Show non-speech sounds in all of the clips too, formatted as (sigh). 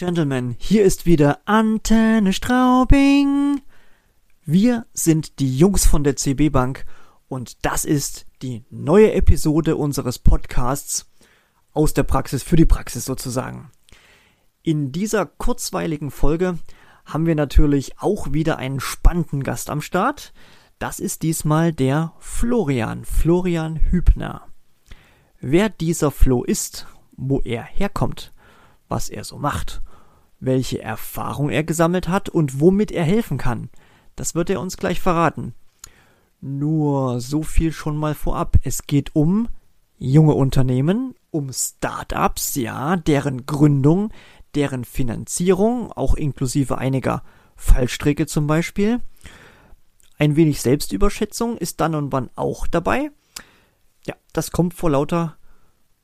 Gentlemen, hier ist wieder Antenne Straubing. Wir sind die Jungs von der CB Bank und das ist die neue Episode unseres Podcasts aus der Praxis für die Praxis sozusagen. In dieser kurzweiligen Folge haben wir natürlich auch wieder einen spannenden Gast am Start. Das ist diesmal der Florian, Florian Hübner. Wer dieser Flo ist, wo er herkommt, was er so macht, welche Erfahrung er gesammelt hat und womit er helfen kann. Das wird er uns gleich verraten. Nur so viel schon mal vorab. Es geht um junge Unternehmen, um Startups, ja, deren Gründung, deren Finanzierung, auch inklusive einiger Fallstricke zum Beispiel. Ein wenig Selbstüberschätzung ist dann und wann auch dabei. Ja, das kommt vor lauter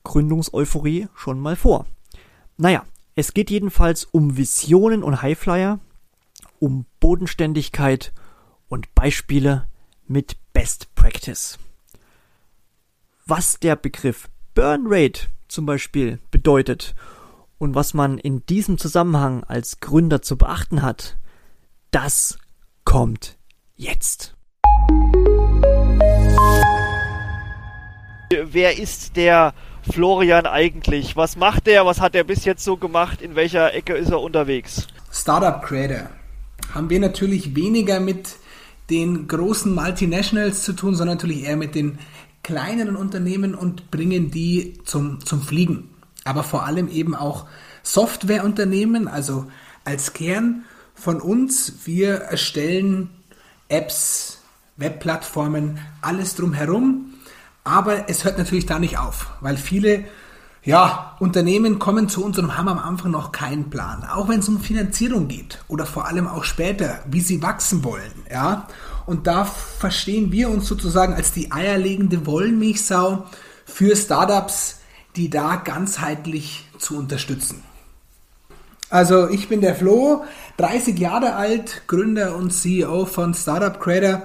Gründungseuphorie schon mal vor. Naja, es geht jedenfalls um Visionen und Highflyer, um Bodenständigkeit und Beispiele mit Best Practice. Was der Begriff Burn Rate zum Beispiel bedeutet und was man in diesem Zusammenhang als Gründer zu beachten hat, das kommt jetzt. Wer ist der Florian eigentlich? Was macht der? Was hat er bis jetzt so gemacht? In welcher Ecke ist er unterwegs? Startup Creator. Haben wir natürlich weniger mit den großen Multinationals zu tun, sondern natürlich eher mit den kleineren Unternehmen und bringen die zum, zum Fliegen. Aber vor allem eben auch Softwareunternehmen, also als Kern von uns. Wir erstellen Apps, Webplattformen, alles drumherum aber es hört natürlich da nicht auf, weil viele ja, Unternehmen kommen zu uns und haben am Anfang noch keinen Plan. Auch wenn es um Finanzierung geht oder vor allem auch später, wie sie wachsen wollen. Ja? Und da verstehen wir uns sozusagen als die eierlegende Wollmilchsau für Startups, die da ganzheitlich zu unterstützen. Also ich bin der Flo, 30 Jahre alt, Gründer und CEO von Startup Creator,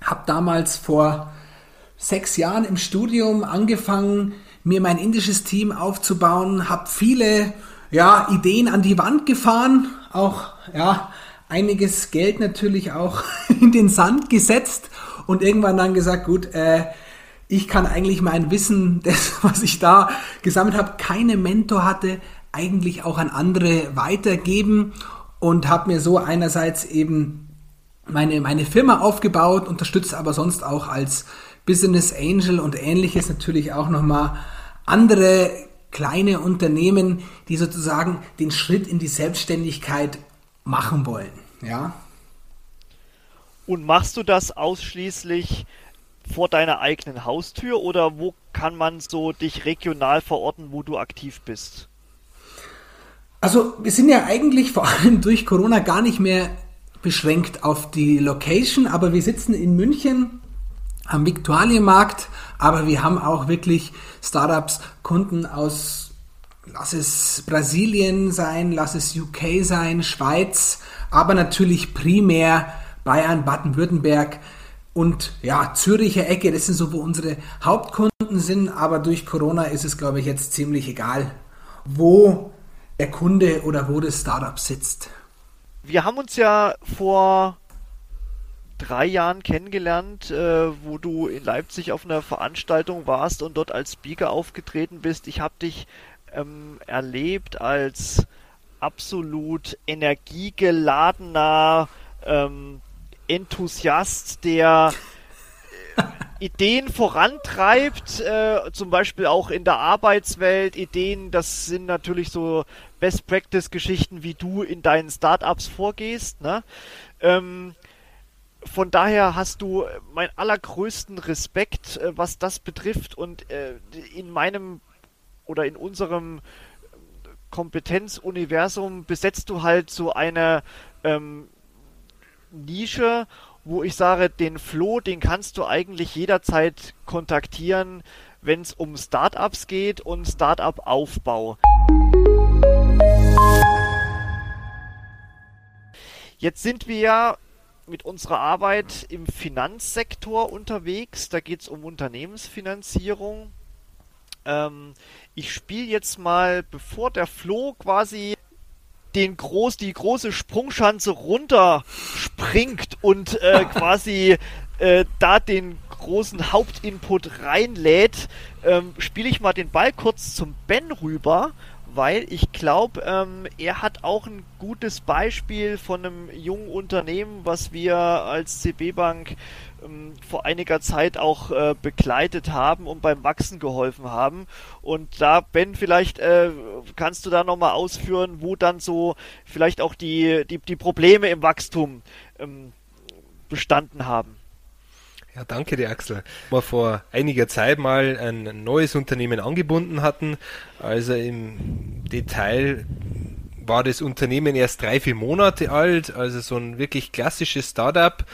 habe damals vor sechs Jahren im Studium angefangen, mir mein indisches Team aufzubauen, habe viele ja, Ideen an die Wand gefahren, auch ja, einiges Geld natürlich auch (laughs) in den Sand gesetzt und irgendwann dann gesagt, gut, äh, ich kann eigentlich mein Wissen, (laughs) das, was ich da gesammelt habe, keine Mentor hatte, eigentlich auch an andere weitergeben und habe mir so einerseits eben meine, meine Firma aufgebaut, unterstützt aber sonst auch als Business Angel und ähnliches natürlich auch nochmal andere kleine Unternehmen, die sozusagen den Schritt in die Selbstständigkeit machen wollen. Ja. Und machst du das ausschließlich vor deiner eigenen Haustür oder wo kann man so dich regional verorten, wo du aktiv bist? Also wir sind ja eigentlich vor allem durch Corona gar nicht mehr beschränkt auf die Location, aber wir sitzen in München am Viktualienmarkt, aber wir haben auch wirklich Startups, Kunden aus, lass es Brasilien sein, lass es UK sein, Schweiz, aber natürlich primär Bayern, Baden-Württemberg und ja, Züricher Ecke, das sind so, wo unsere Hauptkunden sind, aber durch Corona ist es, glaube ich, jetzt ziemlich egal, wo der Kunde oder wo das Startup sitzt. Wir haben uns ja vor drei Jahren kennengelernt, äh, wo du in Leipzig auf einer Veranstaltung warst und dort als Speaker aufgetreten bist. Ich habe dich ähm, erlebt als absolut energiegeladener ähm, Enthusiast, der äh, Ideen vorantreibt, äh, zum Beispiel auch in der Arbeitswelt. Ideen, das sind natürlich so Best Practice Geschichten, wie du in deinen Startups vorgehst. Ne? Ähm, von daher hast du meinen allergrößten Respekt, äh, was das betrifft. Und äh, in meinem oder in unserem Kompetenzuniversum besetzt du halt so eine ähm, Nische, wo ich sage, den Flo, den kannst du eigentlich jederzeit kontaktieren, wenn es um Startups geht und Startup-Aufbau. Jetzt sind wir ja mit unserer Arbeit im Finanzsektor unterwegs. Da geht es um Unternehmensfinanzierung. Ähm, ich spiele jetzt mal, bevor der Flo quasi den groß, die große Sprungschanze runterspringt und äh, (laughs) quasi äh, da den großen Hauptinput reinlädt, ähm, spiele ich mal den Ball kurz zum Ben rüber, weil ich glaube, ähm, er hat auch ein gutes Beispiel von einem jungen Unternehmen, was wir als CB Bank ähm, vor einiger Zeit auch äh, begleitet haben und beim Wachsen geholfen haben. Und da, Ben, vielleicht äh, kannst du da nochmal ausführen, wo dann so vielleicht auch die, die, die Probleme im Wachstum ähm, bestanden haben. Ja, danke dir, Axel. Wir vor einiger Zeit mal ein neues Unternehmen angebunden hatten. Also im Detail war das Unternehmen erst drei, vier Monate alt, also so ein wirklich klassisches Startup.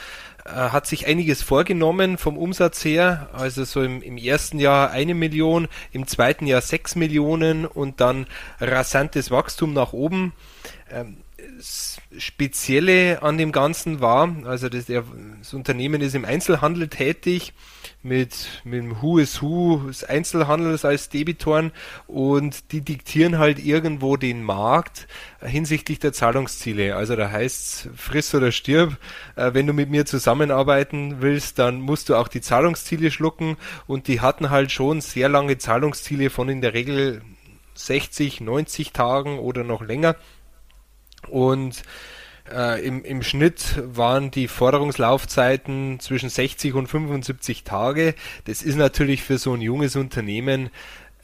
Äh, hat sich einiges vorgenommen vom Umsatz her, also so im, im ersten Jahr eine Million, im zweiten Jahr sechs Millionen und dann rasantes Wachstum nach oben. Ähm, Spezielle an dem Ganzen war, also das, das Unternehmen ist im Einzelhandel tätig, mit, mit dem Who is Who des Einzelhandels als Debitoren und die diktieren halt irgendwo den Markt hinsichtlich der Zahlungsziele. Also da heißt friss oder stirb. Äh, wenn du mit mir zusammenarbeiten willst, dann musst du auch die Zahlungsziele schlucken und die hatten halt schon sehr lange Zahlungsziele von in der Regel 60, 90 Tagen oder noch länger. Und äh, im, Im Schnitt waren die Forderungslaufzeiten zwischen 60 und 75 Tage. Das ist natürlich für so ein junges Unternehmen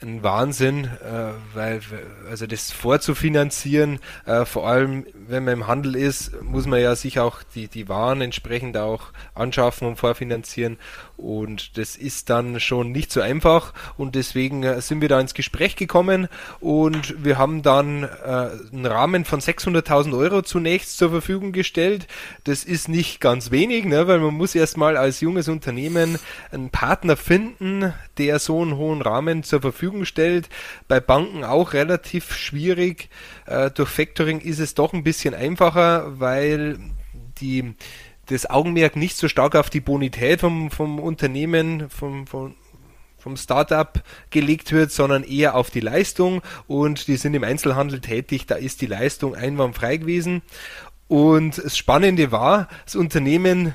ein Wahnsinn, äh, weil also das vorzufinanzieren, äh, vor allem wenn man im Handel ist, muss man ja sich auch die, die Waren entsprechend auch anschaffen und vorfinanzieren und das ist dann schon nicht so einfach und deswegen äh, sind wir da ins Gespräch gekommen und wir haben dann äh, einen Rahmen von 600.000 Euro zunächst zur Verfügung gestellt. Das ist nicht ganz wenig, ne, weil man muss erstmal als junges Unternehmen einen Partner finden, der so einen hohen Rahmen zur Verfügung stellt. Bei Banken auch relativ schwierig. Äh, durch Factoring ist es doch ein bisschen einfacher, weil die das Augenmerk nicht so stark auf die Bonität vom, vom Unternehmen, vom, vom, vom Startup gelegt wird, sondern eher auf die Leistung und die sind im Einzelhandel tätig, da ist die Leistung einwandfrei gewesen. Und das Spannende war, das Unternehmen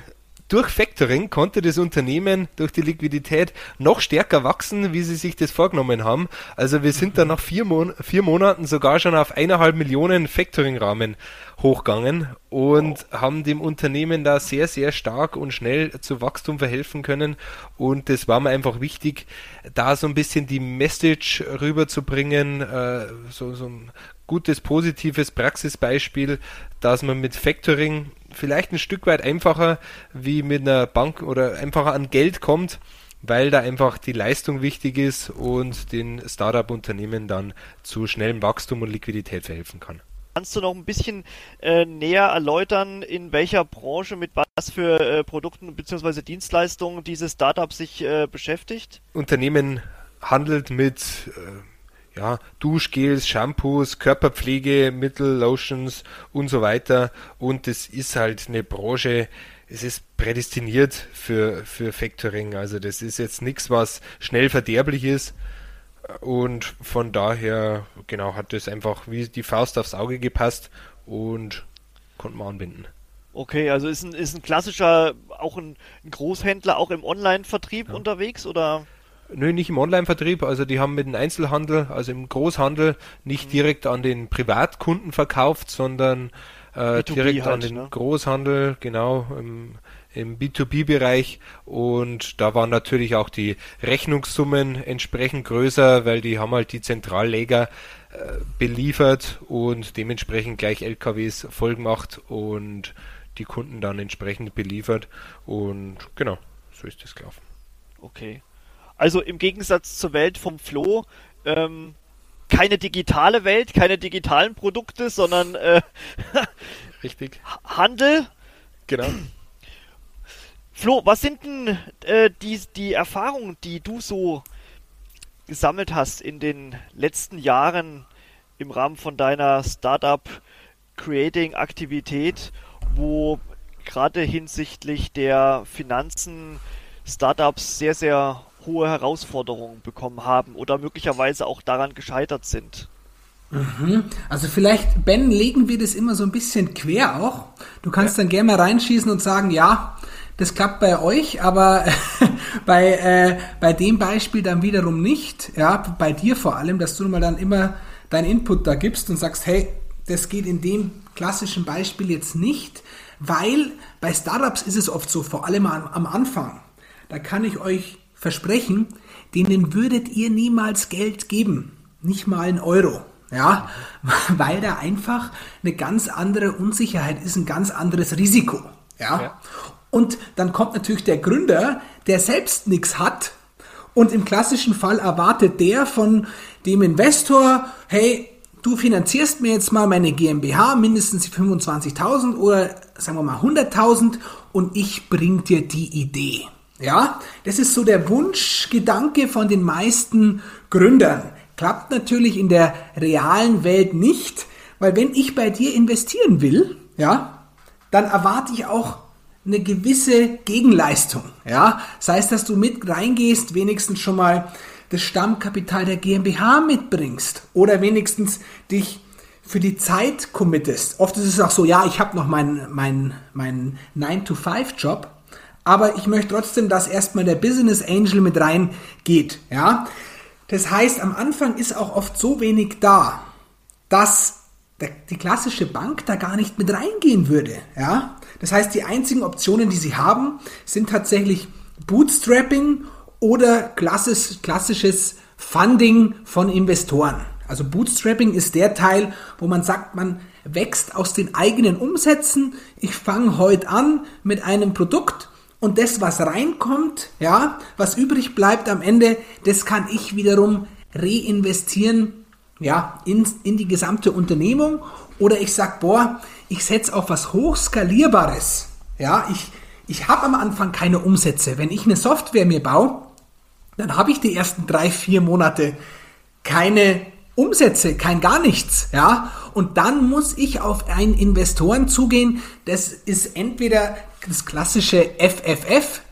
durch Factoring konnte das Unternehmen durch die Liquidität noch stärker wachsen, wie sie sich das vorgenommen haben. Also wir sind dann nach vier, Mon vier Monaten sogar schon auf eineinhalb Millionen Factoring-Rahmen hochgegangen und haben dem Unternehmen da sehr, sehr stark und schnell zu Wachstum verhelfen können. Und das war mir einfach wichtig, da so ein bisschen die Message rüberzubringen, äh, so, so ein gutes, positives Praxisbeispiel, dass man mit Factoring vielleicht ein Stück weit einfacher wie mit einer Bank oder einfacher an Geld kommt, weil da einfach die Leistung wichtig ist und den Startup-Unternehmen dann zu schnellem Wachstum und Liquidität verhelfen kann. Kannst du noch ein bisschen äh, näher erläutern, in welcher Branche mit was für äh, Produkten bzw. Dienstleistungen dieses Startup sich äh, beschäftigt? Unternehmen handelt mit äh, ja, Duschgels, Shampoos, Körperpflegemittel, Lotions und so weiter. Und es ist halt eine Branche, es ist prädestiniert für, für Factoring. Also das ist jetzt nichts, was schnell verderblich ist. Und von daher, genau, hat das einfach wie die Faust aufs Auge gepasst und konnte man anbinden. Okay, also ist ein, ist ein klassischer, auch ein, ein Großhändler, auch im Online-Vertrieb ja. unterwegs, oder? Nö, nicht im Online-Vertrieb. Also die haben mit dem Einzelhandel, also im Großhandel, nicht mhm. direkt an den Privatkunden verkauft, sondern äh, direkt halt, an den ne? Großhandel, genau, im, im B2B-Bereich. Und da waren natürlich auch die Rechnungssummen entsprechend größer, weil die haben halt die Zentralleger äh, beliefert und dementsprechend gleich LKWs vollgemacht und die Kunden dann entsprechend beliefert. Und genau, so ist das gelaufen. Okay. Also im Gegensatz zur Welt vom Flo, ähm, keine digitale Welt, keine digitalen Produkte, sondern äh, (laughs) Richtig. Handel. Genau. Flo, was sind denn äh, die, die Erfahrungen, die du so gesammelt hast in den letzten Jahren im Rahmen von deiner Startup Creating Aktivität, wo gerade hinsichtlich der Finanzen Startups sehr, sehr hohe Herausforderungen bekommen haben oder möglicherweise auch daran gescheitert sind? Mhm. Also vielleicht, Ben, legen wir das immer so ein bisschen quer auch. Du kannst ja. dann gerne mal reinschießen und sagen, ja, das klappt bei euch, aber (laughs) bei, äh, bei dem Beispiel dann wiederum nicht. Ja, bei dir vor allem, dass du mal dann immer deinen Input da gibst und sagst, hey, das geht in dem klassischen Beispiel jetzt nicht, weil bei Startups ist es oft so, vor allem am, am Anfang, da kann ich euch versprechen, denen würdet ihr niemals Geld geben, nicht mal einen Euro. Ja, (laughs) weil da einfach eine ganz andere Unsicherheit ist, ein ganz anderes Risiko. Ja. ja. Und dann kommt natürlich der Gründer, der selbst nichts hat. Und im klassischen Fall erwartet der von dem Investor, hey, du finanzierst mir jetzt mal meine GmbH mindestens 25.000 oder sagen wir mal 100.000 und ich bring dir die Idee. Ja, das ist so der Wunschgedanke von den meisten Gründern. Klappt natürlich in der realen Welt nicht, weil wenn ich bei dir investieren will, ja, dann erwarte ich auch eine gewisse Gegenleistung. Ja, das heißt, dass du mit reingehst, wenigstens schon mal das Stammkapital der GmbH mitbringst oder wenigstens dich für die Zeit committest. Oft ist es auch so, ja, ich habe noch meinen mein, mein 9-to-5-Job, aber ich möchte trotzdem, dass erstmal der Business Angel mit reingeht. Ja, das heißt, am Anfang ist auch oft so wenig da, dass die klassische Bank da gar nicht mit reingehen würde. Ja? Das heißt, die einzigen Optionen, die sie haben, sind tatsächlich Bootstrapping oder klassisch, klassisches Funding von Investoren. Also Bootstrapping ist der Teil, wo man sagt, man wächst aus den eigenen Umsätzen. Ich fange heute an mit einem Produkt und das, was reinkommt, ja, was übrig bleibt am Ende, das kann ich wiederum reinvestieren, ja, in, in die gesamte Unternehmung. Oder ich sag, boah, ich setze auf was hochskalierbares. Ja, ich, ich habe am Anfang keine Umsätze. Wenn ich eine Software mir baue, dann habe ich die ersten drei, vier Monate keine Umsätze, kein gar nichts, ja. Und dann muss ich auf einen Investoren zugehen. Das ist entweder das klassische FFF,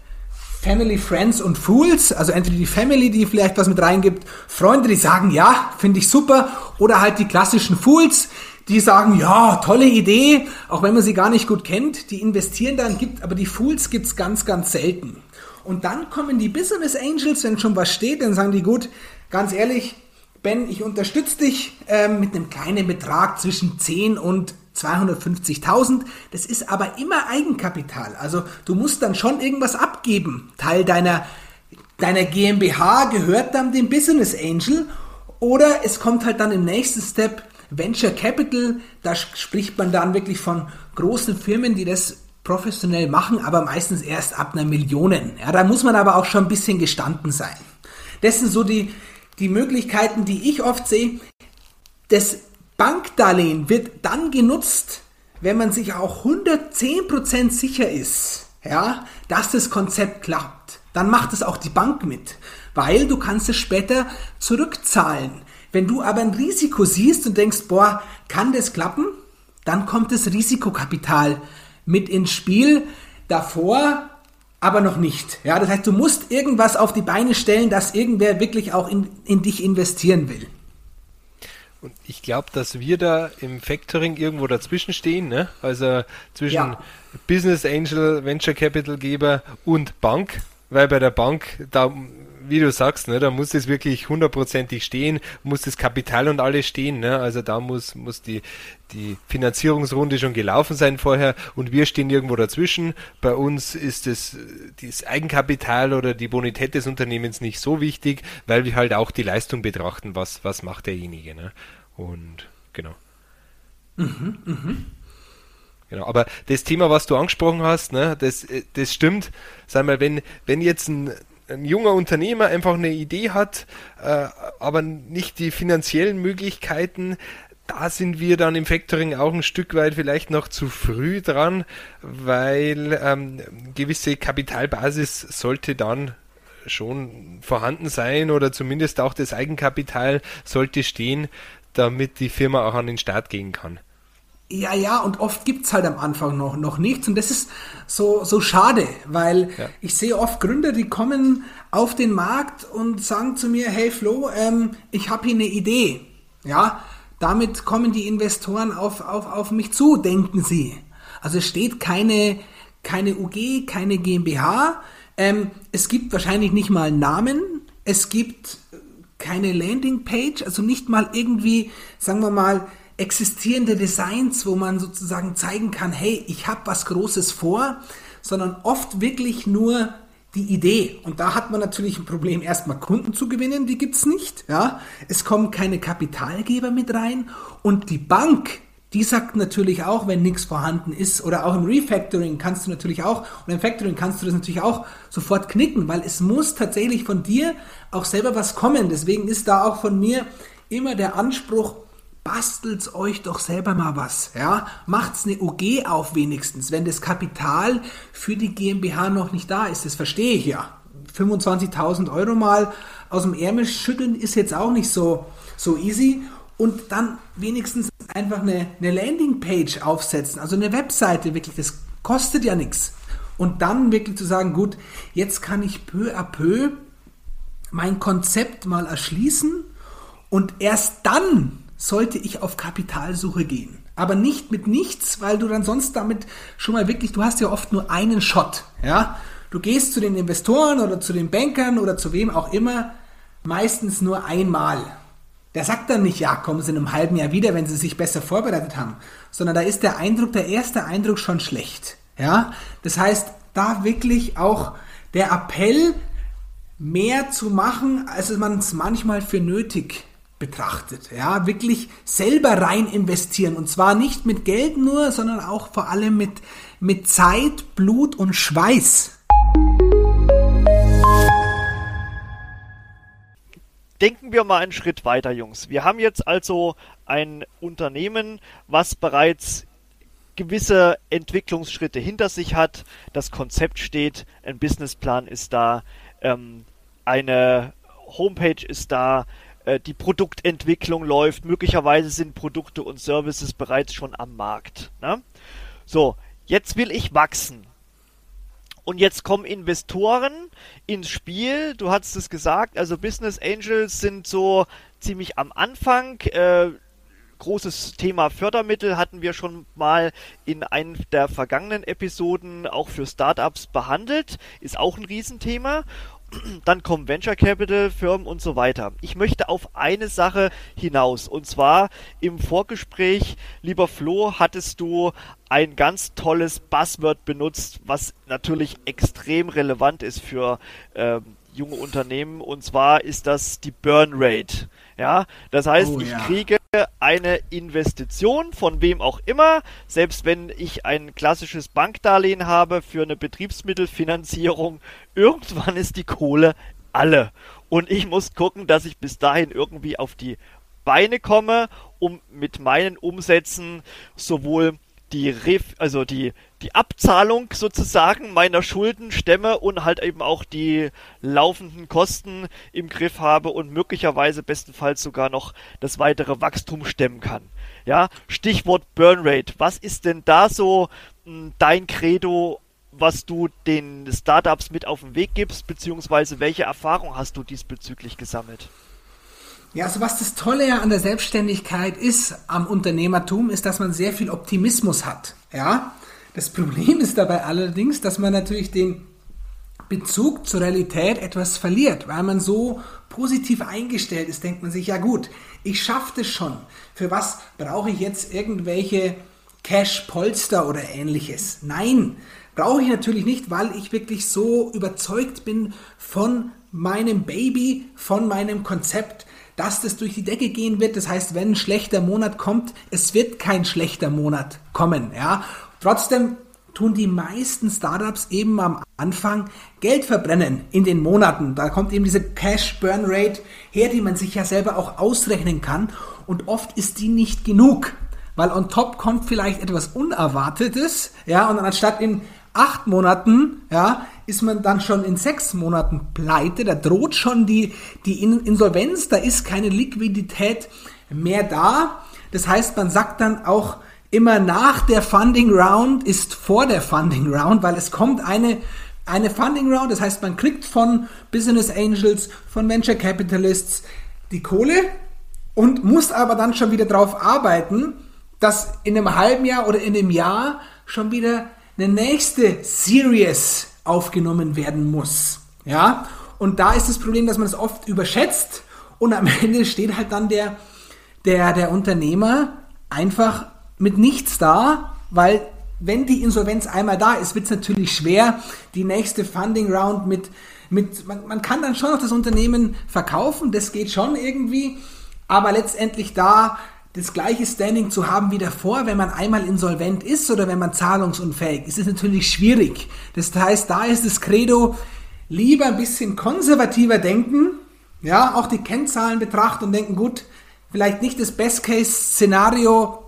Family, Friends und Fools, also entweder die Family, die vielleicht was mit reingibt, Freunde, die sagen, ja, finde ich super, oder halt die klassischen Fools, die sagen, ja, tolle Idee, auch wenn man sie gar nicht gut kennt, die investieren dann, gibt, aber die Fools gibt's ganz, ganz selten. Und dann kommen die Business Angels, wenn schon was steht, dann sagen die, gut, ganz ehrlich, Ben, ich unterstütze dich ähm, mit einem kleinen Betrag zwischen 10 und 250.000. Das ist aber immer Eigenkapital. Also du musst dann schon irgendwas abgeben. Teil deiner, deiner GmbH gehört dann dem Business Angel. Oder es kommt halt dann im nächsten Step Venture Capital. Da spricht man dann wirklich von großen Firmen, die das professionell machen, aber meistens erst ab einer Millionen. Ja, da muss man aber auch schon ein bisschen gestanden sein. Das sind so die, die Möglichkeiten, die ich oft sehe. Das Bankdarlehen wird dann genutzt, wenn man sich auch 110% sicher ist, ja, dass das Konzept klappt. Dann macht es auch die Bank mit, weil du kannst es später zurückzahlen. Wenn du aber ein Risiko siehst und denkst, boah, kann das klappen? Dann kommt das Risikokapital mit ins Spiel. Davor aber noch nicht. Ja, das heißt, du musst irgendwas auf die Beine stellen, dass irgendwer wirklich auch in, in dich investieren will. Und ich glaube, dass wir da im Factoring irgendwo dazwischen stehen, ne? also zwischen ja. Business Angel, Venture Capital Geber und Bank, weil bei der Bank, da, wie du sagst, ne, da muss es wirklich hundertprozentig stehen, muss das Kapital und alles stehen, ne? also da muss, muss die, die Finanzierungsrunde schon gelaufen sein vorher und wir stehen irgendwo dazwischen. Bei uns ist das, das Eigenkapital oder die Bonität des Unternehmens nicht so wichtig, weil wir halt auch die Leistung betrachten, was, was macht derjenige. Ne? Und genau. Mhm, mhm. Genau, aber das Thema, was du angesprochen hast, ne, das, das stimmt. Sag mal, wenn, wenn jetzt ein, ein junger Unternehmer einfach eine Idee hat, äh, aber nicht die finanziellen Möglichkeiten, da sind wir dann im Factoring auch ein Stück weit vielleicht noch zu früh dran, weil ähm, gewisse Kapitalbasis sollte dann schon vorhanden sein oder zumindest auch das Eigenkapital sollte stehen, damit die Firma auch an den Start gehen kann. Ja, ja, und oft gibt's halt am Anfang noch, noch nichts. Und das ist so, so schade, weil ja. ich sehe oft Gründer, die kommen auf den Markt und sagen zu mir, hey Flo, ähm, ich habe hier eine Idee. Ja, damit kommen die Investoren auf, auf, auf mich zu, denken sie. Also es steht keine, keine UG, keine GmbH. Ähm, es gibt wahrscheinlich nicht mal Namen. Es gibt keine Landingpage, also nicht mal irgendwie, sagen wir mal, existierende Designs, wo man sozusagen zeigen kann, hey, ich habe was Großes vor, sondern oft wirklich nur die Idee. Und da hat man natürlich ein Problem, erstmal Kunden zu gewinnen, die gibt's nicht. Ja? Es kommen keine Kapitalgeber mit rein und die Bank, die sagt natürlich auch, wenn nichts vorhanden ist, oder auch im Refactoring kannst du natürlich auch, oder im Factoring kannst du das natürlich auch sofort knicken, weil es muss tatsächlich von dir auch selber was kommen. Deswegen ist da auch von mir immer der Anspruch, bastelt euch doch selber mal was, ja, macht's eine UG auf wenigstens, wenn das Kapital für die GmbH noch nicht da ist, das verstehe ich ja. 25.000 Euro mal aus dem Ärmel schütteln ist jetzt auch nicht so, so easy und dann wenigstens einfach eine, eine Landingpage aufsetzen, also eine Webseite wirklich, das kostet ja nichts. Und dann wirklich zu sagen, gut, jetzt kann ich peu à peu mein Konzept mal erschließen und erst dann sollte ich auf Kapitalsuche gehen. Aber nicht mit nichts, weil du dann sonst damit schon mal wirklich, du hast ja oft nur einen Shot, ja. Du gehst zu den Investoren oder zu den Bankern oder zu wem auch immer, meistens nur einmal. Der sagt dann nicht, ja, kommen Sie in einem halben Jahr wieder, wenn Sie sich besser vorbereitet haben, sondern da ist der Eindruck, der erste Eindruck schon schlecht, ja. Das heißt, da wirklich auch der Appell, mehr zu machen, als man es manchmal für nötig betrachtet. Ja, wirklich selber rein investieren und zwar nicht mit Geld nur, sondern auch vor allem mit, mit Zeit, Blut und Schweiß. Denken wir mal einen Schritt weiter, Jungs. Wir haben jetzt also ein Unternehmen, was bereits gewisse Entwicklungsschritte hinter sich hat. Das Konzept steht, ein Businessplan ist da, ähm, eine Homepage ist da, äh, die Produktentwicklung läuft, möglicherweise sind Produkte und Services bereits schon am Markt. Ne? So, jetzt will ich wachsen. Und jetzt kommen Investoren ins Spiel. Du hast es gesagt, also Business Angels sind so ziemlich am Anfang. Äh, großes Thema Fördermittel hatten wir schon mal in einem der vergangenen Episoden auch für Startups behandelt. Ist auch ein Riesenthema dann kommen Venture Capital Firmen und so weiter. Ich möchte auf eine Sache hinaus und zwar im Vorgespräch, lieber Flo, hattest du ein ganz tolles Buzzword benutzt, was natürlich extrem relevant ist für äh, junge Unternehmen und zwar ist das die Burn Rate. Ja, das heißt, oh, ich ja. kriege eine Investition von wem auch immer, selbst wenn ich ein klassisches Bankdarlehen habe für eine Betriebsmittelfinanzierung, irgendwann ist die Kohle alle. Und ich muss gucken, dass ich bis dahin irgendwie auf die Beine komme, um mit meinen Umsätzen sowohl die Ref also die die Abzahlung sozusagen meiner Schulden stemme und halt eben auch die laufenden Kosten im Griff habe und möglicherweise bestenfalls sogar noch das weitere Wachstum stemmen kann. Ja, Stichwort Burn Rate. Was ist denn da so mh, hm, dein Credo, was du den Startups mit auf den Weg gibst, beziehungsweise welche Erfahrung hast du diesbezüglich gesammelt? Ja, also was das Tolle ja an der Selbstständigkeit ist, am Unternehmertum, ist, dass man sehr viel Optimismus hat. Ja, das Problem ist dabei allerdings, dass man natürlich den Bezug zur Realität etwas verliert, weil man so positiv eingestellt ist, denkt man sich, ja gut, ich schaffe das schon. Für was brauche ich jetzt irgendwelche Cash-Polster oder ähnliches? Nein, brauche ich natürlich nicht, weil ich wirklich so überzeugt bin von meinem Baby, von meinem Konzept, dass das durch die Decke gehen wird. Das heißt, wenn ein schlechter Monat kommt, es wird kein schlechter Monat kommen. Ja? Trotzdem tun die meisten Startups eben am Anfang Geld verbrennen in den Monaten. Da kommt eben diese Cash Burn Rate her, die man sich ja selber auch ausrechnen kann. Und oft ist die nicht genug, weil on top kommt vielleicht etwas Unerwartetes, ja, und anstatt in acht Monaten, ja, ist man dann schon in sechs Monaten pleite. Da droht schon die, die Insolvenz, da ist keine Liquidität mehr da. Das heißt, man sagt dann auch, immer nach der Funding Round ist vor der Funding Round, weil es kommt eine, eine Funding Round, das heißt, man kriegt von Business Angels, von Venture Capitalists die Kohle und musst aber dann schon wieder darauf arbeiten, dass in einem halben Jahr oder in einem Jahr schon wieder eine nächste Series aufgenommen werden muss. Ja, und da ist das Problem, dass man es oft überschätzt und am (laughs) Ende steht halt dann der, der, der Unternehmer einfach mit nichts da, weil wenn die Insolvenz einmal da ist, wird es natürlich schwer, die nächste Funding Round mit, mit man, man kann dann schon noch das Unternehmen verkaufen, das geht schon irgendwie, aber letztendlich da das gleiche Standing zu haben wie davor, wenn man einmal insolvent ist oder wenn man zahlungsunfähig ist, ist natürlich schwierig. Das heißt, da ist das Credo, lieber ein bisschen konservativer denken, ja, auch die Kennzahlen betrachten und denken, gut, vielleicht nicht das Best-Case-Szenario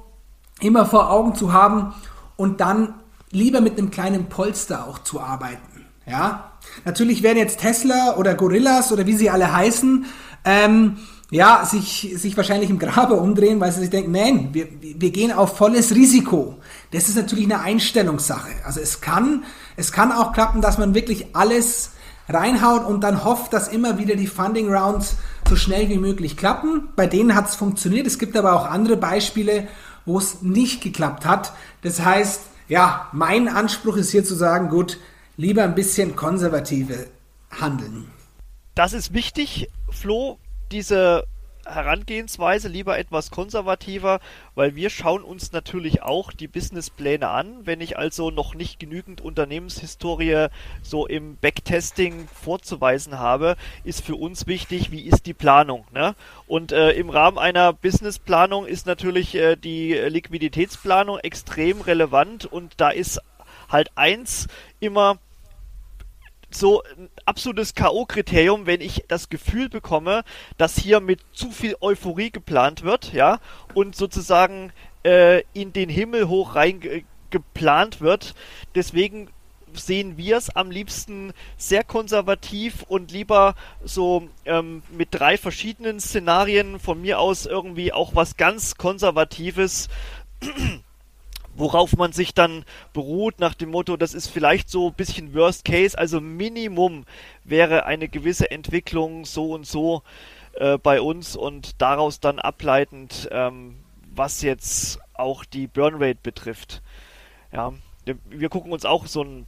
immer vor Augen zu haben und dann lieber mit einem kleinen Polster auch zu arbeiten. Ja, natürlich werden jetzt Tesla oder Gorillas oder wie sie alle heißen, ähm, ja, sich, sich wahrscheinlich im Grabe umdrehen, weil sie sich denken, nein, wir, wir gehen auf volles Risiko. Das ist natürlich eine Einstellungssache. Also es kann, es kann auch klappen, dass man wirklich alles reinhaut und dann hofft, dass immer wieder die Funding Rounds so schnell wie möglich klappen. Bei denen hat es funktioniert. Es gibt aber auch andere Beispiele, wo es nicht geklappt hat. Das heißt, ja, mein Anspruch ist hier zu sagen, gut, lieber ein bisschen konservative handeln. Das ist wichtig, Flo, diese Herangehensweise lieber etwas konservativer, weil wir schauen uns natürlich auch die Businesspläne an. Wenn ich also noch nicht genügend Unternehmenshistorie so im Backtesting vorzuweisen habe, ist für uns wichtig, wie ist die Planung. Ne? Und äh, im Rahmen einer Businessplanung ist natürlich äh, die Liquiditätsplanung extrem relevant und da ist halt eins immer so ein absolutes K.O.-Kriterium, wenn ich das Gefühl bekomme, dass hier mit zu viel Euphorie geplant wird, ja, und sozusagen äh, in den Himmel hoch rein geplant wird. Deswegen sehen wir es am liebsten sehr konservativ und lieber so ähm, mit drei verschiedenen Szenarien von mir aus irgendwie auch was ganz Konservatives worauf man sich dann beruht nach dem Motto, das ist vielleicht so ein bisschen Worst Case, also Minimum wäre eine gewisse Entwicklung so und so äh, bei uns und daraus dann ableitend, ähm, was jetzt auch die Burnrate betrifft. Ja, wir gucken uns auch so, ein,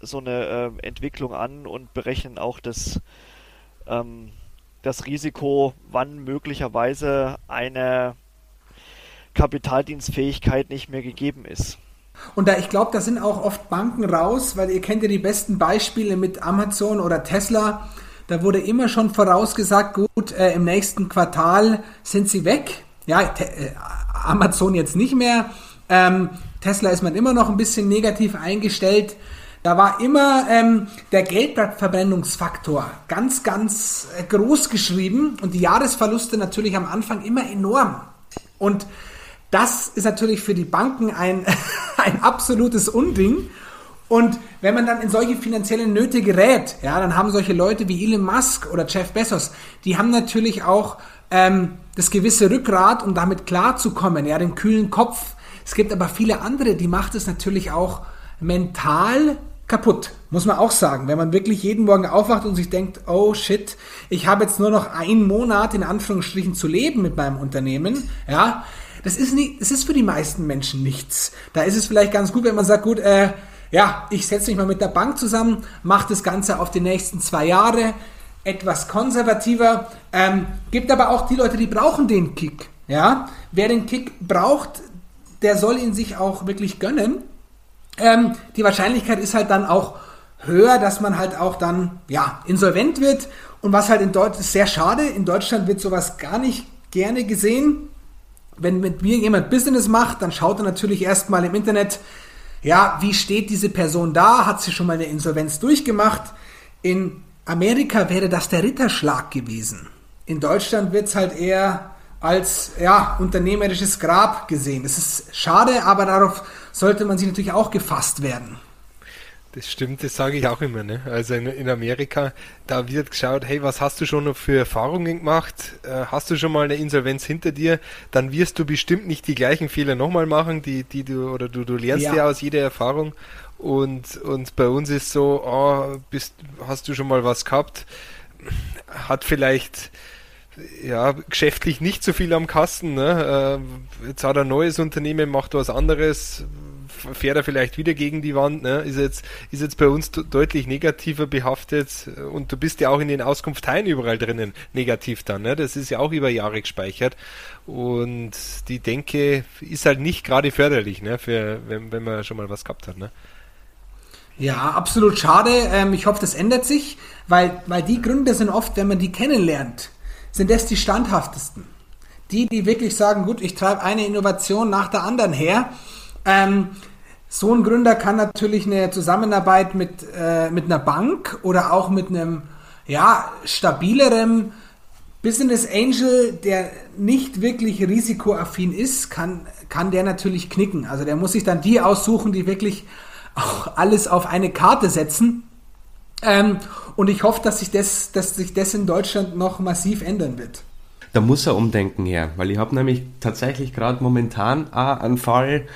so eine äh, Entwicklung an und berechnen auch das, ähm, das Risiko, wann möglicherweise eine Kapitaldienstfähigkeit nicht mehr gegeben ist. Und da ich glaube, da sind auch oft Banken raus, weil ihr kennt ja die besten Beispiele mit Amazon oder Tesla. Da wurde immer schon vorausgesagt, gut, äh, im nächsten Quartal sind sie weg. Ja, äh, Amazon jetzt nicht mehr. Ähm, Tesla ist man immer noch ein bisschen negativ eingestellt. Da war immer ähm, der Geldverbrennungsfaktor ganz, ganz äh, groß geschrieben und die Jahresverluste natürlich am Anfang immer enorm. Und das ist natürlich für die Banken ein, (laughs) ein absolutes Unding. Und wenn man dann in solche finanziellen Nöte gerät, ja, dann haben solche Leute wie Elon Musk oder Jeff Bezos, die haben natürlich auch ähm, das gewisse Rückgrat, um damit klarzukommen, ja, den kühlen Kopf. Es gibt aber viele andere, die macht es natürlich auch mental kaputt, muss man auch sagen. Wenn man wirklich jeden Morgen aufwacht und sich denkt, oh shit, ich habe jetzt nur noch einen Monat in Anführungsstrichen zu leben mit meinem Unternehmen, ja, das ist nicht, das ist für die meisten Menschen nichts. Da ist es vielleicht ganz gut, wenn man sagt, gut, äh, ja, ich setze mich mal mit der Bank zusammen, mache das Ganze auf die nächsten zwei Jahre, etwas konservativer. Ähm, gibt aber auch die Leute, die brauchen den Kick. Ja, wer den Kick braucht, der soll ihn sich auch wirklich gönnen. Ähm, die Wahrscheinlichkeit ist halt dann auch höher, dass man halt auch dann ja insolvent wird. Und was halt in Deutschland sehr schade. In Deutschland wird sowas gar nicht gerne gesehen wenn mit mir jemand Business macht, dann schaut er natürlich erstmal im Internet, ja, wie steht diese Person da? Hat sie schon mal eine Insolvenz durchgemacht? In Amerika wäre das der Ritterschlag gewesen. In Deutschland wird es halt eher als ja, unternehmerisches Grab gesehen. Das ist schade, aber darauf sollte man sich natürlich auch gefasst werden. Das stimmt, das sage ich auch immer. Ne? Also in, in, Amerika, da wird geschaut, hey, was hast du schon noch für Erfahrungen gemacht? Äh, hast du schon mal eine Insolvenz hinter dir? Dann wirst du bestimmt nicht die gleichen Fehler nochmal machen, die, die du, oder du, du lernst ja. ja aus jeder Erfahrung. Und, und bei uns ist so, oh, bist, hast du schon mal was gehabt? Hat vielleicht ja, geschäftlich nicht so viel am Kasten. Ne? Äh, jetzt hat er ein neues Unternehmen, macht was anderes, fährt er vielleicht wieder gegen die Wand. Ne? Ist, jetzt, ist jetzt bei uns deutlich negativer behaftet und du bist ja auch in den Auskunfteien überall drinnen negativ dann. Ne? Das ist ja auch über Jahre gespeichert und die Denke ist halt nicht gerade förderlich, ne? Für, wenn, wenn man schon mal was gehabt hat. Ne? Ja, absolut schade. Ähm, ich hoffe, das ändert sich, weil, weil die Gründe sind oft, wenn man die kennenlernt, sind das die standhaftesten. Die, die wirklich sagen, gut, ich treibe eine Innovation nach der anderen her. Ähm, so ein Gründer kann natürlich eine Zusammenarbeit mit, äh, mit einer Bank oder auch mit einem ja, stabileren Business Angel, der nicht wirklich risikoaffin ist, kann, kann der natürlich knicken. Also der muss sich dann die aussuchen, die wirklich auch alles auf eine Karte setzen. Ähm, und ich hoffe, dass sich, das, dass sich das in Deutschland noch massiv ändern wird. Da muss er umdenken her, weil ich habe nämlich tatsächlich gerade momentan einen Fall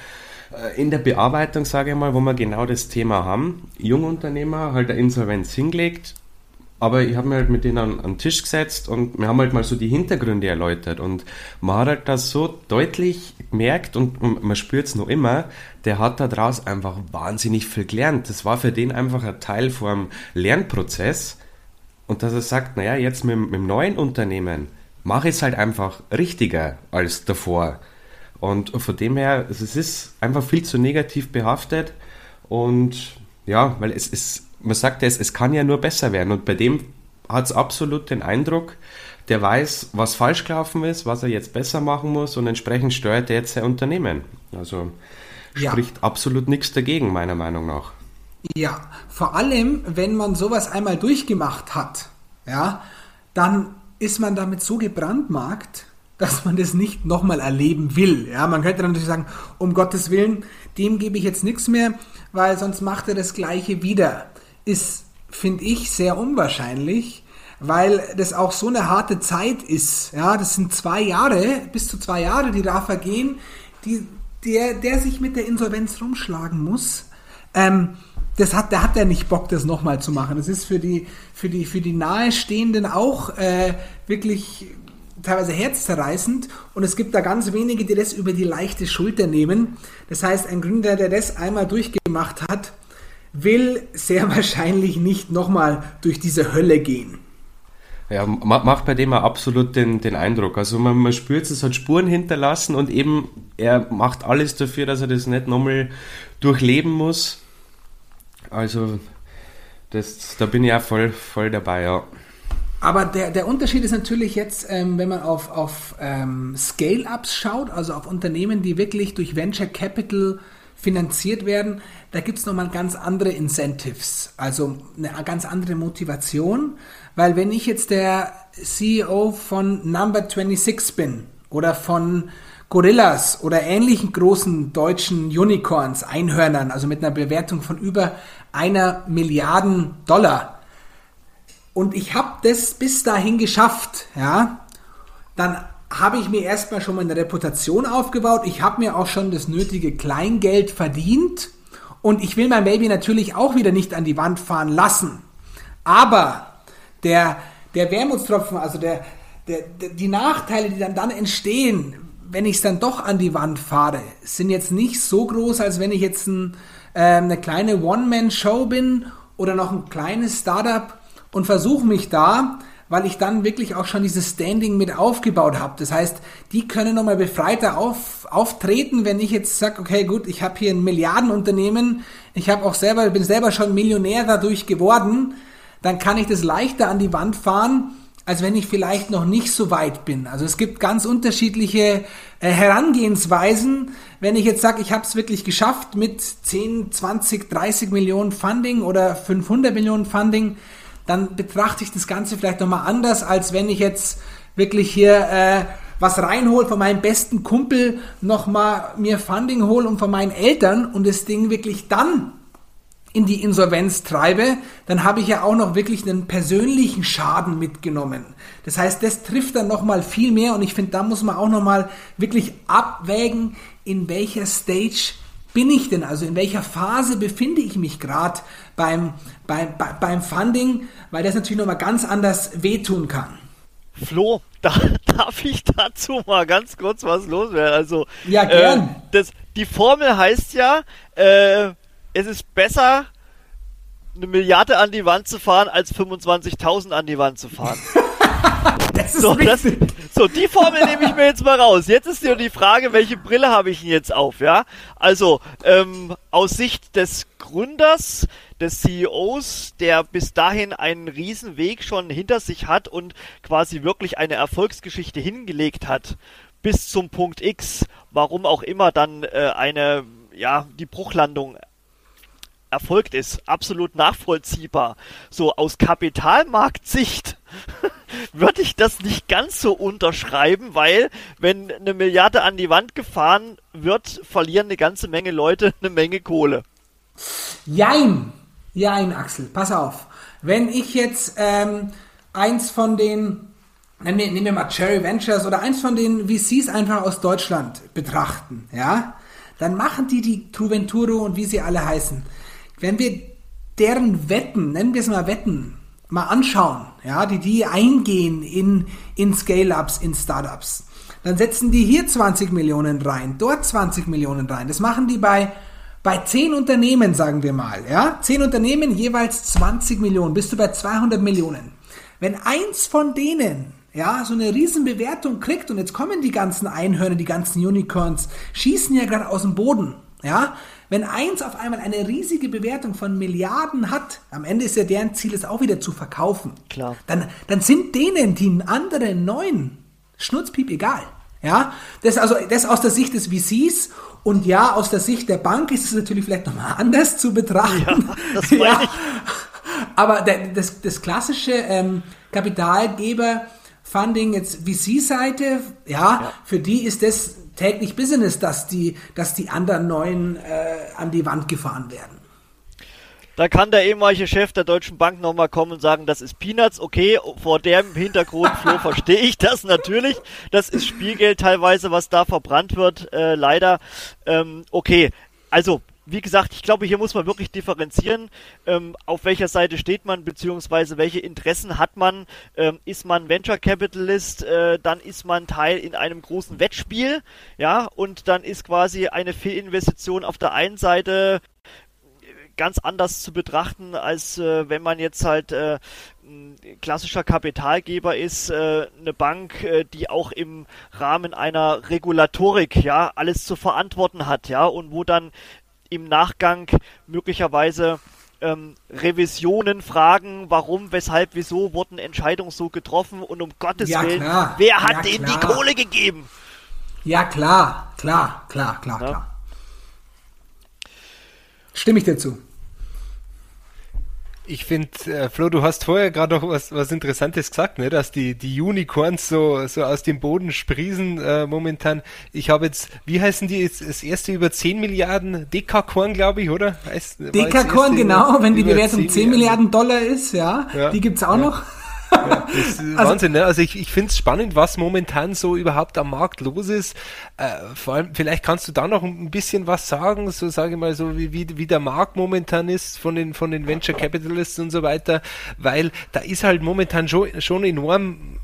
in der Bearbeitung, sage ich mal, wo wir genau das Thema haben. Jungunternehmer halt eine Insolvenz hingelegt, aber ich habe mir halt mit denen an, an den Tisch gesetzt und wir haben halt mal so die Hintergründe erläutert und man hat halt das so deutlich gemerkt und, und man spürt es noch immer, der hat daraus einfach wahnsinnig viel gelernt. Das war für den einfach ein Teil vom Lernprozess und dass er sagt, naja, jetzt mit, mit dem neuen Unternehmen mache ich es halt einfach richtiger als davor. Und von dem her, es ist einfach viel zu negativ behaftet und ja, weil es ist man sagt es, es kann ja nur besser werden. Und bei dem hat es absolut den Eindruck, der weiß, was falsch gelaufen ist, was er jetzt besser machen muss und entsprechend steuert er jetzt sein Unternehmen. Also spricht ja. absolut nichts dagegen, meiner Meinung nach. Ja, vor allem, wenn man sowas einmal durchgemacht hat, ja, dann ist man damit so gebrandmarkt, dass man das nicht nochmal erleben will. Ja, man könnte natürlich sagen, um Gottes Willen, dem gebe ich jetzt nichts mehr, weil sonst macht er das Gleiche wieder ist, finde ich, sehr unwahrscheinlich, weil das auch so eine harte Zeit ist. Ja, das sind zwei Jahre, bis zu zwei Jahre, die da vergehen, die, der, der sich mit der Insolvenz rumschlagen muss. Ähm, das hat, der hat ja nicht Bock, das nochmal zu machen. Das ist für die, für die, für die Nahestehenden auch äh, wirklich teilweise herzzerreißend und es gibt da ganz wenige, die das über die leichte Schulter nehmen. Das heißt, ein Gründer, der das einmal durchgemacht hat, will sehr (laughs) wahrscheinlich nicht nochmal durch diese Hölle gehen. Ja, macht bei dem absolut den, den Eindruck. Also man, man spürt, es hat Spuren hinterlassen und eben er macht alles dafür, dass er das nicht nochmal durchleben muss. Also das, da bin ich auch voll, voll dabei, ja. Aber der, der Unterschied ist natürlich jetzt, ähm, wenn man auf, auf ähm, Scale-Ups schaut, also auf Unternehmen, die wirklich durch Venture Capital finanziert werden, da gibt es nochmal ganz andere Incentives, also eine ganz andere Motivation, weil wenn ich jetzt der CEO von Number 26 bin oder von Gorillas oder ähnlichen großen deutschen Unicorns, Einhörnern, also mit einer Bewertung von über einer Milliarden Dollar, und ich habe das bis dahin geschafft, ja, dann habe ich mir erstmal schon mal eine Reputation aufgebaut. Ich habe mir auch schon das nötige Kleingeld verdient. Und ich will mein Baby natürlich auch wieder nicht an die Wand fahren lassen. Aber der, der Wermutstropfen, also der, der, der, die Nachteile, die dann, dann entstehen, wenn ich es dann doch an die Wand fahre, sind jetzt nicht so groß, als wenn ich jetzt ein, äh, eine kleine One-Man-Show bin oder noch ein kleines Startup und versuche mich da weil ich dann wirklich auch schon dieses Standing mit aufgebaut habe. Das heißt, die können nochmal befreiter auf, auftreten, wenn ich jetzt sage, okay, gut, ich habe hier ein Milliardenunternehmen, ich habe auch selber, bin selber schon Millionär dadurch geworden, dann kann ich das leichter an die Wand fahren, als wenn ich vielleicht noch nicht so weit bin. Also es gibt ganz unterschiedliche äh, Herangehensweisen. Wenn ich jetzt sage, ich habe es wirklich geschafft mit 10, 20, 30 Millionen Funding oder 500 Millionen Funding, dann betrachte ich das Ganze vielleicht nochmal anders, als wenn ich jetzt wirklich hier äh, was reinhole von meinem besten Kumpel, nochmal mir Funding hole und von meinen Eltern und das Ding wirklich dann in die Insolvenz treibe, dann habe ich ja auch noch wirklich einen persönlichen Schaden mitgenommen. Das heißt, das trifft dann nochmal viel mehr und ich finde, da muss man auch nochmal wirklich abwägen, in welcher Stage bin ich denn? Also in welcher Phase befinde ich mich gerade beim, beim, beim Funding? Weil das natürlich nochmal ganz anders wehtun kann. Flo, (laughs) da, darf ich dazu mal ganz kurz was loswerden? Also, ja, gern. Äh, das, die Formel heißt ja, äh, es ist besser, eine Milliarde an die Wand zu fahren, als 25.000 an die Wand zu fahren. (laughs) (laughs) das ist so, das, so, die Formel nehme ich mir jetzt mal raus. Jetzt ist nur die Frage, welche Brille habe ich denn jetzt auf, ja? Also, ähm, aus Sicht des Gründers, des CEOs, der bis dahin einen riesen Weg schon hinter sich hat und quasi wirklich eine Erfolgsgeschichte hingelegt hat, bis zum Punkt X, warum auch immer dann äh, eine, ja, die Bruchlandung erfolgt ist, absolut nachvollziehbar. So aus Kapitalmarktsicht (laughs) würde ich das nicht ganz so unterschreiben, weil wenn eine Milliarde an die Wand gefahren wird, verlieren eine ganze Menge Leute eine Menge Kohle. Jein, jein, Axel, pass auf. Wenn ich jetzt ähm, eins von den, nehmen wir, nehmen wir mal Cherry Ventures oder eins von den VCs einfach aus Deutschland betrachten, ja, dann machen die die Truventuro und wie sie alle heißen. Wenn wir deren Wetten, nennen wir es mal Wetten, mal anschauen, ja, die die eingehen in, in Scale-Ups, in Startups, dann setzen die hier 20 Millionen rein, dort 20 Millionen rein. Das machen die bei, bei 10 Unternehmen, sagen wir mal, ja, 10 Unternehmen jeweils 20 Millionen, bist du bei 200 Millionen. Wenn eins von denen ja, so eine Riesenbewertung kriegt und jetzt kommen die ganzen Einhörner, die ganzen Unicorns, schießen ja gerade aus dem Boden, ja, wenn eins auf einmal eine riesige Bewertung von Milliarden hat, am Ende ist ja deren Ziel, es auch wieder zu verkaufen. Klar. Dann, dann sind denen die anderen neun Schnurzpiep egal. Ja, das also das aus der Sicht des VCs und ja, aus der Sicht der Bank ist es natürlich vielleicht nochmal anders zu betrachten. Ja, das ja. Aber das, das klassische ähm, Kapitalgeber-Funding, jetzt VC-Seite, ja, Ja. für die ist das täglich Business, dass die, dass die anderen neuen äh, an die Wand gefahren werden. Da kann der ehemalige Chef der Deutschen Bank nochmal kommen und sagen, das ist Peanuts, okay, vor dem Hintergrund, Flo, (laughs) verstehe ich das natürlich. Das ist Spielgeld teilweise, was da verbrannt wird, äh, leider. Ähm, okay, also wie gesagt, ich glaube, hier muss man wirklich differenzieren, ähm, auf welcher Seite steht man, beziehungsweise welche Interessen hat man. Ähm, ist man Venture Capitalist, äh, dann ist man Teil in einem großen Wettspiel, ja, und dann ist quasi eine Fehlinvestition auf der einen Seite ganz anders zu betrachten, als äh, wenn man jetzt halt äh, klassischer Kapitalgeber ist, äh, eine Bank, äh, die auch im Rahmen einer Regulatorik ja alles zu verantworten hat, ja, und wo dann im Nachgang möglicherweise ähm, Revisionen fragen, warum, weshalb, wieso wurden Entscheidungen so getroffen und um Gottes Ja, Willen, klar. wer hat Ja, denen die. Kohle gegeben? Ja, klar, klar, klar, klar, Ja. klar. Stimme ich dir zu. Ich finde, äh, Flo, du hast vorher gerade noch was, was Interessantes gesagt, ne? dass die, die Unicorns so, so aus dem Boden sprießen äh, momentan. Ich habe jetzt, wie heißen die jetzt, das erste über 10 Milliarden Dekakorn, glaube ich, oder? Dekakorn, genau, über- wenn die Bewertung 10 Milliarden Dollar ist, ja, Ja. die gibt's auch Ja. noch. Ist (laughs) Also- Wahnsinn, ne? Also ich, ich finde es spannend, was momentan so überhaupt am Markt los ist. Äh, vor allem, vielleicht kannst du da noch ein bisschen was sagen, so sage ich mal, so wie, wie, wie der Markt momentan ist von den, von den Venture Capitalists und so weiter, weil da ist halt momentan schon, schon enorm,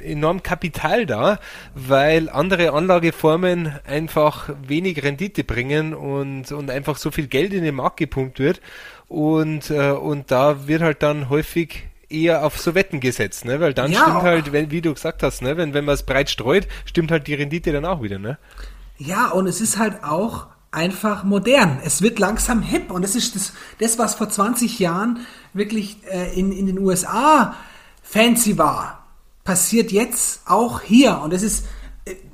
äh, enorm Kapital da, weil andere Anlageformen einfach wenig Rendite bringen und, und einfach so viel Geld in den Markt gepumpt wird. Und, äh, und da wird halt dann häufig eher auf so Wetten gesetzt, ne? Weil dann Ja, stimmt halt, wenn, wie du gesagt hast, ne? Wenn, wenn man es breit streut, stimmt halt die Rendite dann auch wieder, ne? Ja, und es ist halt auch einfach modern. Es wird langsam hip und das ist das, das was vor 20 Jahren wirklich äh, in, in den USA fancy war, passiert jetzt auch hier. Und es ist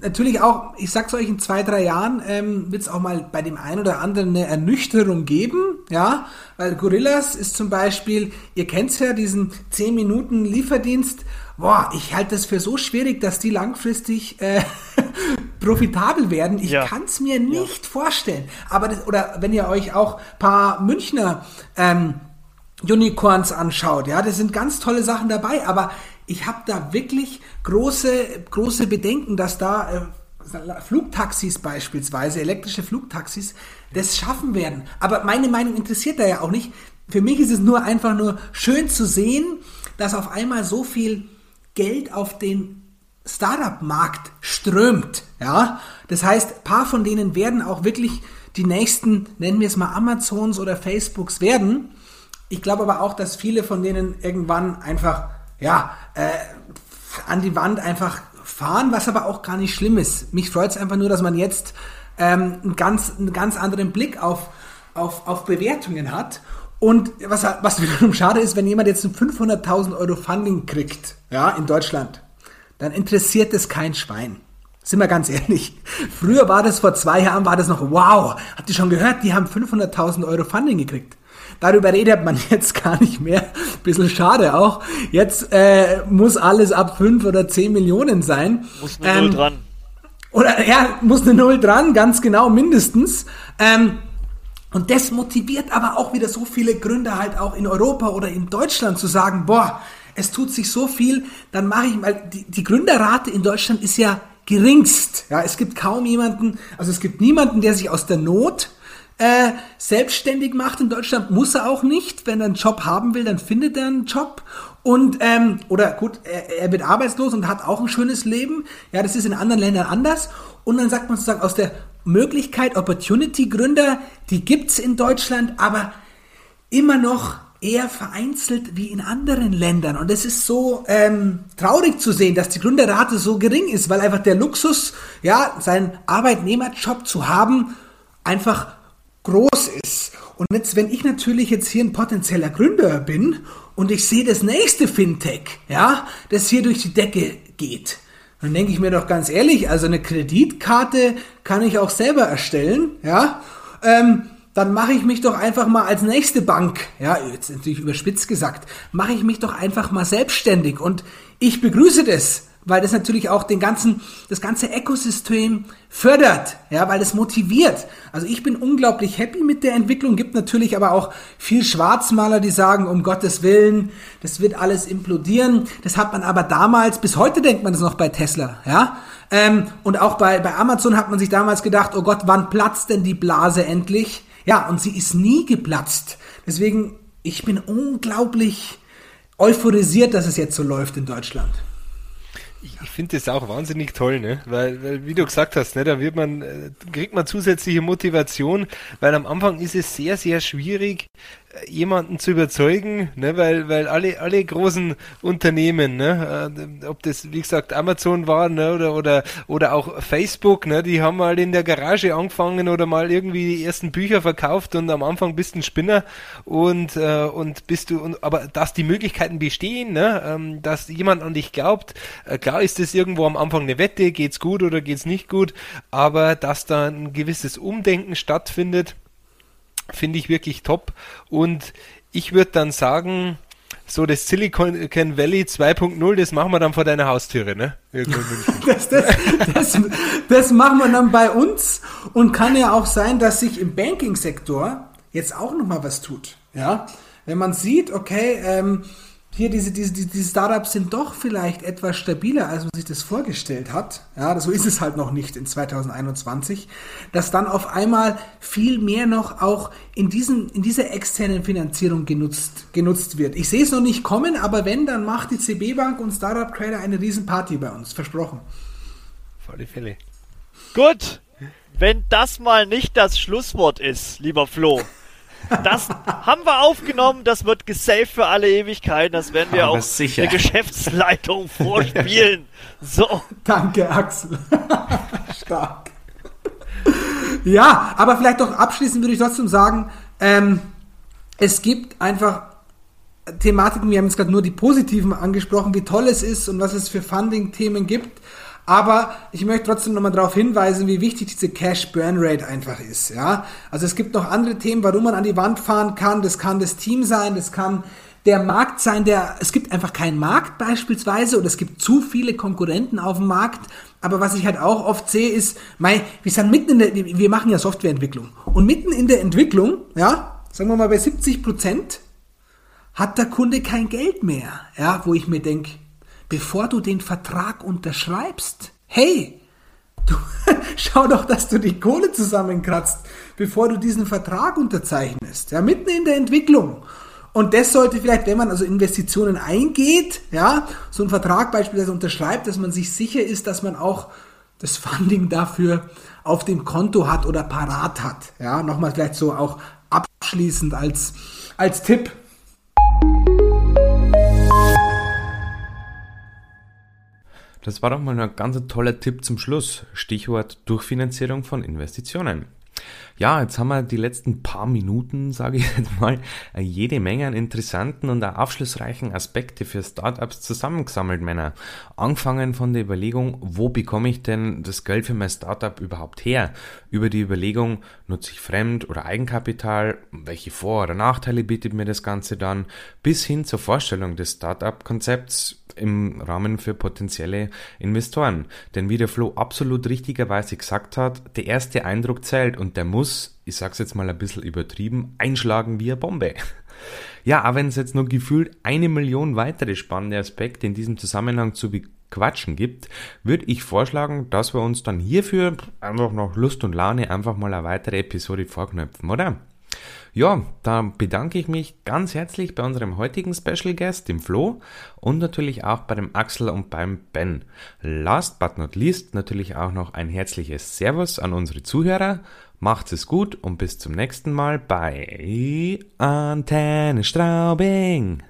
natürlich auch, ich sag's euch, in zwei, drei Jahren ähm, wird es auch mal bei dem einen oder anderen eine Ernüchterung geben, ja, weil Gorillas ist zum Beispiel, ihr kennt's ja, diesen 10 Minuten Lieferdienst, boah, ich halte das für so schwierig, dass die langfristig äh, (laughs) profitabel werden. Ich Ja. kann's mir nicht vorstellen. Aber das, oder wenn ihr euch auch paar Münchner ähm, Unicorns anschaut, ja, das sind ganz tolle Sachen dabei, aber ich habe da wirklich große, große Bedenken, dass da äh, Flugtaxis beispielsweise, elektrische Flugtaxis, das schaffen werden. Aber meine Meinung interessiert da ja auch nicht. Für mich ist es nur einfach nur schön zu sehen, dass auf einmal so viel Geld auf den Startup-Markt strömt. Ja, das heißt, ein paar von denen werden auch wirklich die nächsten, nennen wir es mal Amazons oder Facebooks werden. Ich glaube aber auch, dass viele von denen irgendwann einfach, ja, äh, an die Wand einfach fahren, was aber auch gar nicht schlimm ist. Mich freut es einfach nur, dass man jetzt ähm, einen, ganz, einen ganz anderen Blick auf, auf, auf Bewertungen hat. Und was, was wiederum schade ist, wenn jemand jetzt ein 500.000 Euro Funding kriegt, ja, in Deutschland, dann interessiert es kein Schwein. Sind wir ganz ehrlich. Früher war das, vor zwei Jahren war das noch, wow, habt ihr schon gehört, die haben 500.000 Euro Funding gekriegt. Darüber redet man (laughs) jetzt gar nicht mehr. Bisschen schade auch. Jetzt äh, muss alles ab 5 oder 10 Millionen sein. Muss eine ähm, Null dran. Oder ja, muss eine Null dran, ganz genau, mindestens. Ähm, und das motiviert aber auch wieder so viele Gründer halt auch in Europa oder in Deutschland zu sagen, boah, es tut sich so viel, dann mache ich mal, die, die Gründerrate in Deutschland ist ja geringst. Ja, es gibt kaum jemanden, also es gibt niemanden, der sich aus der Not äh, selbstständig macht in Deutschland, muss er auch nicht. Wenn er einen Job haben will, dann findet er einen Job. Und, ähm, oder gut, er, er wird arbeitslos und hat auch ein schönes Leben. Ja, das ist in anderen Ländern anders. Und dann sagt man sozusagen aus der Möglichkeit, Opportunity-Gründer, die gibt's in Deutschland, aber immer noch eher vereinzelt wie in anderen Ländern. Und es ist so ähm, traurig zu sehen, dass die Gründerrate so gering ist, weil einfach der Luxus, ja, seinen Arbeitnehmerjob zu haben, einfach groß ist. Und jetzt, wenn ich natürlich jetzt hier ein potenzieller Gründer bin und ich sehe das nächste Fintech, ja, das hier durch die Decke geht, dann denke ich mir doch ganz ehrlich, also eine Kreditkarte kann ich auch selber erstellen, ja, ähm, dann mache ich mich doch einfach mal als nächste Bank, ja, jetzt natürlich überspitzt gesagt, mache ich mich doch einfach mal selbstständig. Und ich begrüße das, weil das natürlich auch den ganzen, das ganze Ökosystem fördert, ja, weil es motiviert. Also ich bin unglaublich happy mit der Entwicklung, gibt natürlich aber auch viel Schwarzmaler, die sagen, um Gottes Willen, das wird alles implodieren. Das hat man aber damals, bis heute denkt man das noch bei Tesla, ja. Ähm, und auch bei, bei Amazon hat man sich damals gedacht, oh Gott, wann platzt denn die Blase endlich? Ja, und sie ist nie geplatzt. Deswegen, ich bin unglaublich euphorisiert, dass es jetzt so läuft in Deutschland ich, ich finde das auch wahnsinnig toll, ne? Weil, weil, wie du gesagt hast, ne, da wird man, äh, kriegt man zusätzliche Motivation, weil am Anfang ist es sehr, sehr schwierig, jemanden zu überzeugen, ne, weil, weil alle, alle großen Unternehmen, ne, äh, ob das, wie gesagt, Amazon war, ne, oder, oder, oder auch Facebook, ne, die haben mal in der Garage angefangen oder mal irgendwie die ersten Bücher verkauft und am Anfang bist du ein Spinner und, äh, und bist du, und, aber dass die Möglichkeiten bestehen, ne, ähm, dass jemand an dich glaubt, äh, klar ist es irgendwo am Anfang eine Wette, geht's gut oder geht's nicht gut, aber dass da ein gewisses Umdenken stattfindet, Finde ich wirklich top. Und ich würde dann sagen, so das Silicon Valley 2.0, das machen wir dann vor deiner Haustüre, ne? (laughs) das, das, das, das machen wir dann bei uns und kann ja auch sein, dass sich im Banking-Sektor jetzt auch nochmal was tut. Ja, wenn man sieht, okay, ähm, hier diese, diese, diese Startups sind doch vielleicht etwas stabiler, als man sich das vorgestellt hat. Ja, so ist es halt noch nicht in 2021, dass dann auf einmal viel mehr noch auch in diesen, in dieser externen Finanzierung genutzt, genutzt wird. Ich sehe es noch nicht kommen, aber wenn, dann macht die CB Bank und Startup Trader eine Riesenparty bei uns. Versprochen. Volle Fälle. Gut. Wenn das mal nicht das Schlusswort ist, lieber Flo. Das haben wir aufgenommen, das wird gesaved für alle Ewigkeiten, das werden wir Aber auch sicher. der Geschäftsleitung (laughs) vorspielen. So. Danke, Axel. (laughs) Stark. Ja, aber vielleicht doch abschließend würde ich trotzdem sagen, ähm, es gibt einfach Thematiken, wir haben jetzt gerade nur die positiven angesprochen, wie toll es ist und was es für Funding-Themen gibt. Aber ich möchte trotzdem nochmal darauf hinweisen, wie wichtig diese Cash Burn Rate einfach ist. Ja? Also es gibt noch andere Themen, warum man an die Wand fahren kann. Das kann das Team sein, das kann der Markt sein, der, es gibt einfach keinen Markt beispielsweise oder es gibt zu viele Konkurrenten auf dem Markt. Aber was ich halt auch oft sehe, ist, mein, wir sind mitten in der, wir machen ja Softwareentwicklung. Und mitten in der Entwicklung, ja, sagen wir mal bei 70 Prozent, hat der Kunde kein Geld mehr. Ja, wo ich mir denke, bevor du den Vertrag unterschreibst. Hey, du, (laughs) schau doch, dass du die Kohle zusammenkratzt, bevor du diesen Vertrag unterzeichnest. Ja, mitten in der Entwicklung. Und das sollte vielleicht, wenn man also Investitionen eingeht, ja, so einen Vertrag beispielsweise unterschreibt, dass man sich sicher ist, dass man auch das Funding dafür auf dem Konto hat oder parat hat. Ja, nochmal vielleicht so auch abschließend als, als Tipp. Das war doch mal ein ganz toller Tipp zum Schluss. Stichwort Durchfinanzierung von Investitionen. Ja, jetzt haben wir die letzten paar Minuten, sage ich jetzt mal, jede Menge an interessanten und aufschlussreichen Aspekte für Startups zusammengesammelt, Männer. Angefangen von der Überlegung, wo bekomme ich denn das Geld für mein Startup überhaupt her? Über die Überlegung, nutze ich Fremd- oder Eigenkapital? Welche Vor- oder Nachteile bietet mir das Ganze dann? Bis hin zur Vorstellung des Startup-Konzepts im Rahmen für potenzielle Investoren. Denn wie der Flo absolut richtigerweise gesagt hat, der erste Eindruck zählt und der muss, ich sag's jetzt mal ein bisschen übertrieben, einschlagen wie eine Bombe. (laughs) Ja, aber wenn es jetzt nur gefühlt eine Million weitere spannende Aspekte in diesem Zusammenhang zu bequatschen gibt, würde ich vorschlagen, dass wir uns dann hierfür einfach noch Lust und Laune einfach mal eine weitere Episode vorknöpfen, oder? Ja, da bedanke ich mich ganz herzlich bei unserem heutigen Special Guest, dem Flo, und natürlich auch bei dem Axel und beim Ben. Last but not least natürlich auch noch ein herzliches Servus an unsere Zuhörer. Macht's es gut und bis zum nächsten Mal bei Antenne Straubing.